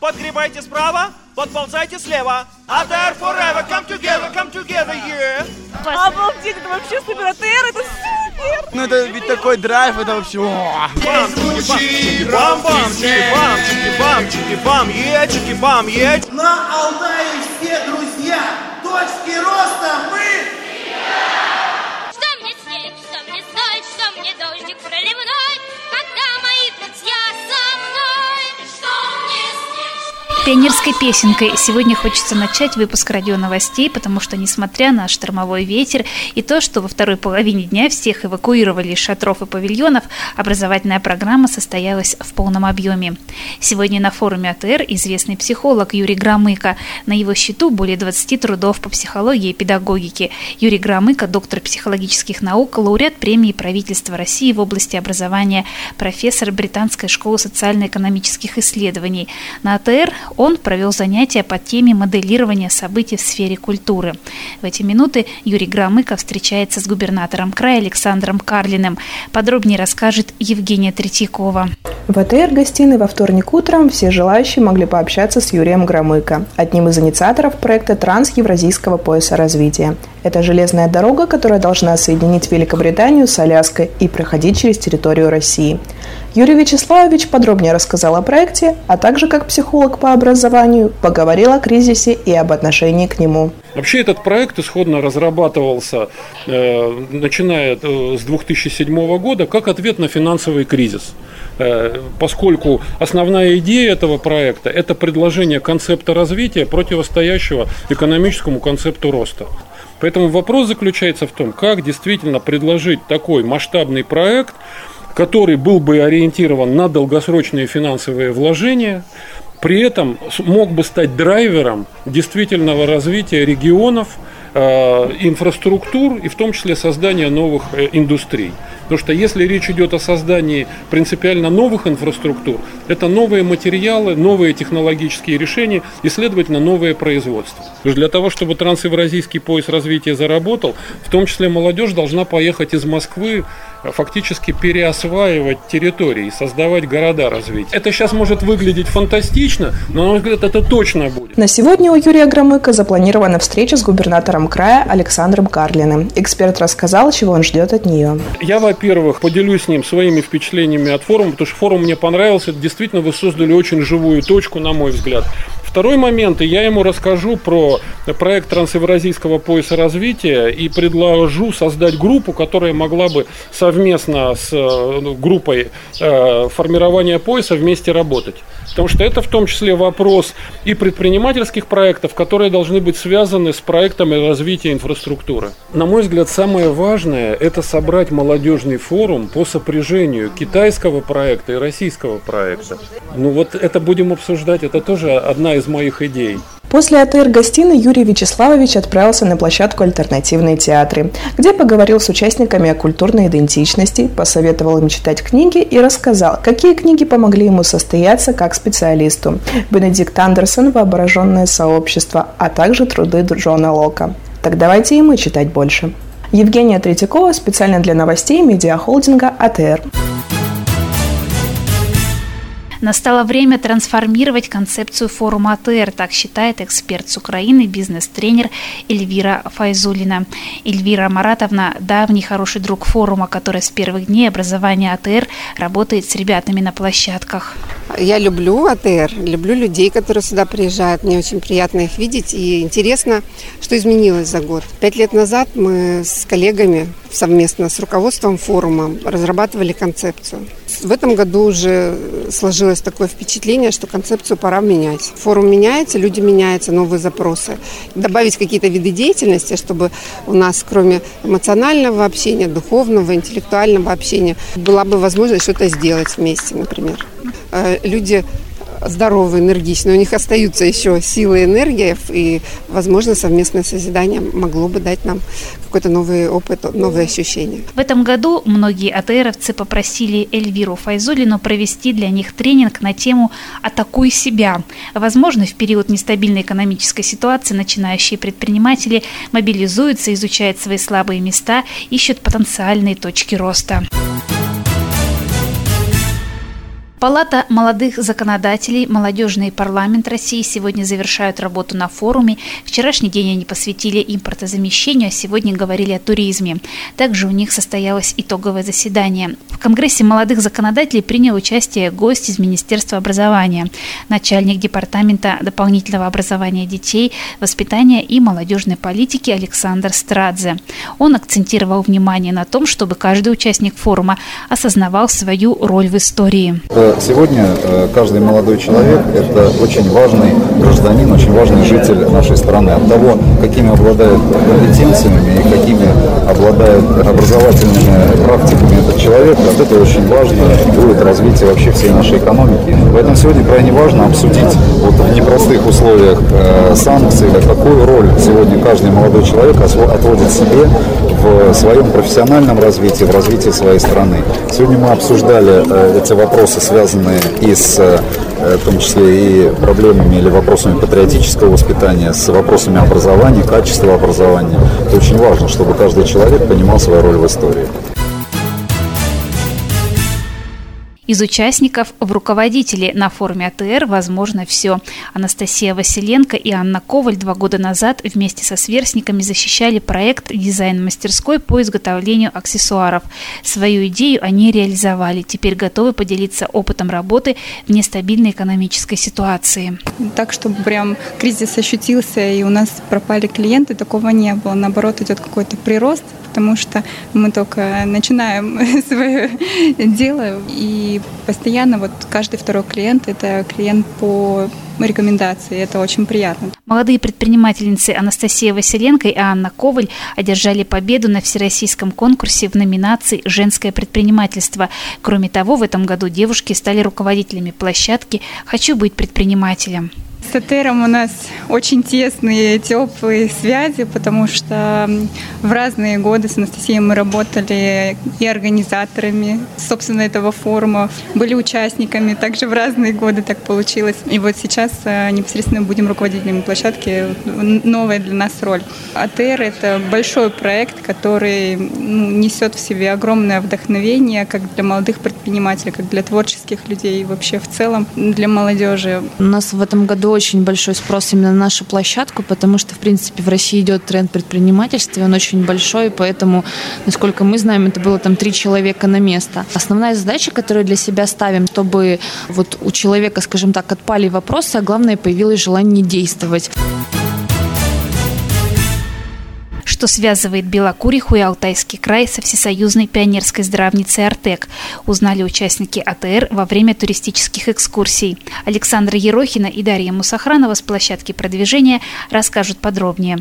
подгребайте справа, подползайте слева. АТР forever, come together, come together, yeah. Обалдеть, это вообще супер АТР, это супер! Ну это ведь такой драйв, это вообще... Бам, бам, бам, чики, бам, бам, бам, е, чики, бам, е. На Алтае все друзья. Точки роста мы... Пионерской песенкой сегодня хочется начать выпуск радио новостей, потому что, несмотря на штормовой ветер и то, что во второй половине дня всех эвакуировали из шатров и павильонов, образовательная программа состоялась в полном объеме. Сегодня на форуме АТР известный психолог Юрий Громыко. На его счету более 20 трудов по психологии и педагогике. Юрий Громыко – доктор психологических наук, лауреат премии правительства России в области образования, профессор Британской школы социально-экономических исследований. На АТР он провел занятия по теме моделирования событий в сфере культуры. В эти минуты Юрий Громыко встречается с губернатором края Александром Карлиным. Подробнее расскажет Евгения Третьякова. В АТР-гостиной во вторник утром все желающие могли пообщаться с Юрием Громыко, одним из инициаторов проекта Транс-Евразийского пояса развития. Это железная дорога, которая должна соединить Великобританию с Аляской и проходить через территорию России. Юрий Вячеславович подробнее рассказал о проекте, а также как психолог по образованию поговорил о кризисе и об отношении к нему. Вообще этот проект исходно разрабатывался, э, начиная э, с 2007 года, как ответ на финансовый кризис. Э, поскольку основная идея этого проекта – это предложение концепта развития, противостоящего экономическому концепту роста. Поэтому вопрос заключается в том, как действительно предложить такой масштабный проект, который был бы ориентирован на долгосрочные финансовые вложения, при этом мог бы стать драйвером действительного развития регионов, э, инфраструктур и в том числе создания новых э, индустрий. Потому что если речь идет о создании принципиально новых инфраструктур, это новые материалы, новые технологические решения и, следовательно, новое производство. Для того, чтобы трансевразийский пояс развития заработал, в том числе молодежь должна поехать из Москвы э, фактически переосваивать территории, и создавать города развития. Это сейчас может выглядеть фантастично, но, на мой взгляд, это точно будет. На сегодня у Юрия Громыка запланирована встреча с губернатором края Александром Карлиным. Эксперт рассказал, чего он ждет от нее. Я, во-первых, поделюсь с ним своими впечатлениями от форума, потому что форум мне понравился. Действительно вы создали очень живую точку, на мой взгляд. Второй момент, и я ему расскажу про проект трансевразийского пояса развития и предложу создать группу, которая могла бы совместно с э, ну, группой э, формирования пояса вместе работать. Потому что это в том числе вопрос и предпринимательских проектов, которые должны быть связаны с проектами развития инфраструктуры. На мой взгляд, самое важное – это собрать молодежный форум по сопряжению китайского проекта и российского проекта. Ну вот это будем обсуждать, это тоже одна из моих идей. После АТР-гостиной Юрий Вячеславович отправился на площадку «Альтернативные театры», где поговорил с участниками о культурной идентичности, посоветовал им читать книги и рассказал, какие книги помогли ему состояться как специалисту. Бенедикт Андерсон «Воображенное сообщество», а также труды Джона Лока. Так давайте и мы читать больше. Евгения Третьякова специально для новостей медиахолдинга АТР. Настало время трансформировать концепцию форума АТР, так считает эксперт с Украины, бизнес-тренер Эльвира Файзулина. Эльвира Маратовна – давний хороший друг форума, который с первых дней образования АТР работает с ребятами на площадках. Я люблю АТР, люблю людей, которые сюда приезжают. Мне очень приятно их видеть. И интересно, что изменилось за год. Пять лет назад мы с коллегами совместно с руководством форума разрабатывали концепцию. В этом году уже сложилось такое впечатление, что концепцию пора менять. Форум меняется, люди меняются, новые запросы. Добавить какие-то виды деятельности, чтобы у нас кроме эмоционального общения, духовного, интеллектуального общения была бы возможность что-то сделать вместе, например. Э, люди здоровые, энергичные, у них остаются еще силы и энергия, и, возможно, совместное созидание могло бы дать нам какой-то новый опыт, новые ощущения. В этом году многие АТРовцы попросили Эльвиру Файзулину провести для них тренинг на тему «Атакуй себя». Возможно, в период нестабильной экономической ситуации начинающие предприниматели мобилизуются, изучают свои слабые места, ищут потенциальные точки роста. Палата молодых законодателей, молодежный парламент России сегодня завершают работу на форуме. Вчерашний день они посвятили импортозамещению, а сегодня говорили о туризме. Также у них состоялось итоговое заседание. В Конгрессе молодых законодателей принял участие гость из Министерства образования, начальник Департамента дополнительного образования детей, воспитания и молодежной политики Александр Страдзе. Он акцентировал внимание на том, чтобы каждый участник форума осознавал свою роль в истории. Сегодня э, каждый молодой человек – это очень важный гражданин, очень важный житель нашей страны. От того, какими обладает компетенциями и какими обладает образовательными практиками этот человек, от этого очень важно будет развитие вообще всей нашей экономики. Поэтому сегодня крайне важно обсудить вот в непростых условиях э, санкций, какую роль сегодня каждый молодой человек отводит себе в своем профессиональном развитии, в развитии своей страны. Сегодня мы обсуждали э, эти вопросы, связанные и с э, в том числе и проблемами или вопросами патриотического воспитания, с вопросами образования, качества образования. Это очень важно, чтобы каждый человек понимал свою роль в истории. Из участников в руководители на форуме АТР возможно все. Анастасия Василенко и Анна Коваль два года назад вместе со сверстниками защищали проект дизайн-мастерской по изготовлению аксессуаров. Свою идею они реализовали. Теперь готовы поделиться опытом работы в нестабильной экономической ситуации. Так, чтобы прям кризис ощутился и у нас пропали клиенты, такого не было. Наоборот, идет какой-то прирост потому что мы только начинаем свое дело, и постоянно вот каждый второй клиент – это клиент по рекомендации. Это очень приятно. Молодые предпринимательницы Анастасия Василенко и Анна Коваль одержали победу на всероссийском конкурсе в номинации «Женское предпринимательство». Кроме того, в этом году девушки стали руководителями площадки «Хочу быть предпринимателем». С Этером у нас очень тесные, теплые связи, потому что в разные годы с Анастасией мы работали и организаторами, собственно, этого форума, были участниками, также в разные годы так получилось. И вот сейчас э, непосредственно будем руководителями площадки, новая для нас роль. АТР – это большой проект, который ну, несет в себе огромное вдохновение как для молодых предпринимателей, как для творческих людей, вообще в целом для молодежи. У нас в этом году очень большой спрос именно на нашу площадку, потому что, в принципе, в России идет тренд предпринимательства, он очень большой, поэтому, насколько мы знаем, это было там три человека на место. Основная задача, которую для себя ставим, чтобы вот у человека, скажем так, отпали вопросы, а главное, появилось желание действовать что связывает Белокуриху и Алтайский край со всесоюзной пионерской здравницей «Артек», узнали участники АТР во время туристических экскурсий. Александра Ерохина и Дарья Мусахранова с площадки продвижения расскажут подробнее.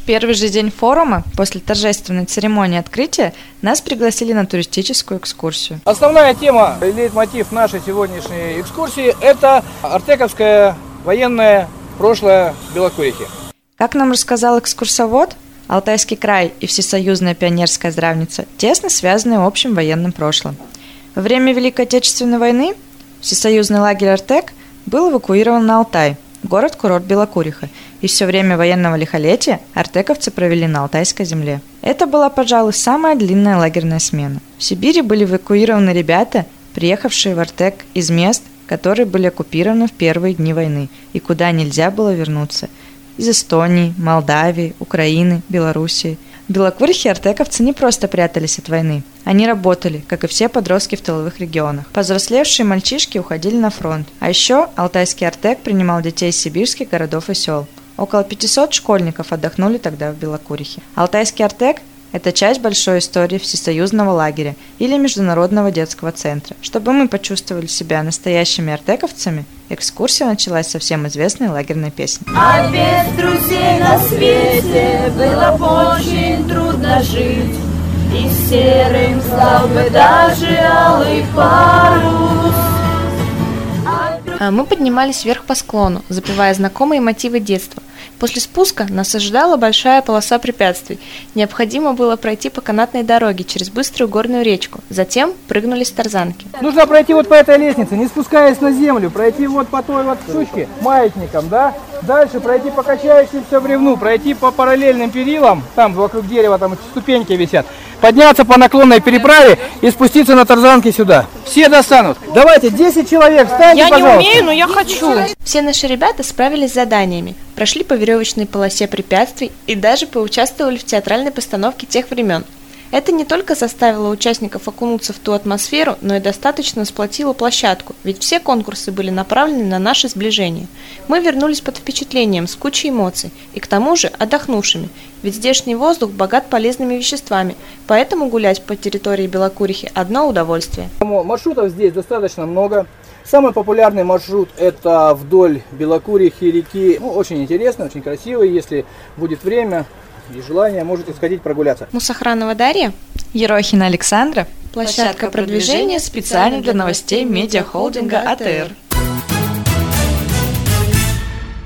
В первый же день форума, после торжественной церемонии открытия, нас пригласили на туристическую экскурсию. Основная тема, лейтмотив нашей сегодняшней экскурсии – это артековское военное прошлое Белокурихи. Как нам рассказал экскурсовод, Алтайский край и Всесоюзная пионерская здравница тесно связаны общим военным прошлым. Во время Великой Отечественной войны Всесоюзный лагерь «Артек» был эвакуирован на Алтай, город-курорт Белокуриха, и все время военного лихолетия артековцы провели на Алтайской земле. Это была, пожалуй, самая длинная лагерная смена. В Сибири были эвакуированы ребята, приехавшие в Артек из мест, которые были оккупированы в первые дни войны и куда нельзя было вернуться – из Эстонии, Молдавии, Украины, Белоруссии. В Белокурихе артековцы не просто прятались от войны. Они работали, как и все подростки в тыловых регионах. Повзрослевшие мальчишки уходили на фронт. А еще Алтайский артек принимал детей из сибирских городов и сел. Около 500 школьников отдохнули тогда в Белокурихе. Алтайский артек это часть большой истории всесоюзного лагеря или Международного детского центра. Чтобы мы почувствовали себя настоящими артековцами, экскурсия началась со всем известной лагерной песни. А без друзей на свете было бы очень трудно жить, И серым стал бы даже алый парус. А мы поднимались вверх по склону, запевая знакомые мотивы детства – После спуска нас ожидала большая полоса препятствий. Необходимо было пройти по канатной дороге через быструю горную речку. Затем прыгнули с тарзанки. Нужно пройти вот по этой лестнице, не спускаясь на землю, пройти вот по той вот штучке маятником, да? Дальше пройти по качающемуся бревну, пройти по параллельным перилам, там вокруг дерева там ступеньки висят, подняться по наклонной переправе и спуститься на тарзанке сюда. Все достанут. Давайте, 10 человек, встаньте, Я не пожалуйста. умею, но я хочу. Все наши ребята справились с заданиями, прошли по веревочной полосе препятствий и даже поучаствовали в театральной постановке тех времен. Это не только заставило участников окунуться в ту атмосферу, но и достаточно сплотило площадку, ведь все конкурсы были направлены на наше сближение. Мы вернулись под впечатлением, с кучей эмоций, и к тому же отдохнувшими, ведь здешний воздух богат полезными веществами, поэтому гулять по территории Белокурихи – одно удовольствие. Маршрутов здесь достаточно много. Самый популярный маршрут это вдоль Белокурихи реки. Ну, очень интересно, очень красивый. Если будет время и желание, можете сходить прогуляться. Мусохранова Дарья. Ерохина Александра. Площадка продвижения специально для новостей медиахолдинга АТР.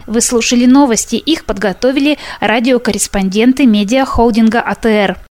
Вы слушали новости, их подготовили радиокорреспонденты медиахолдинга АТР.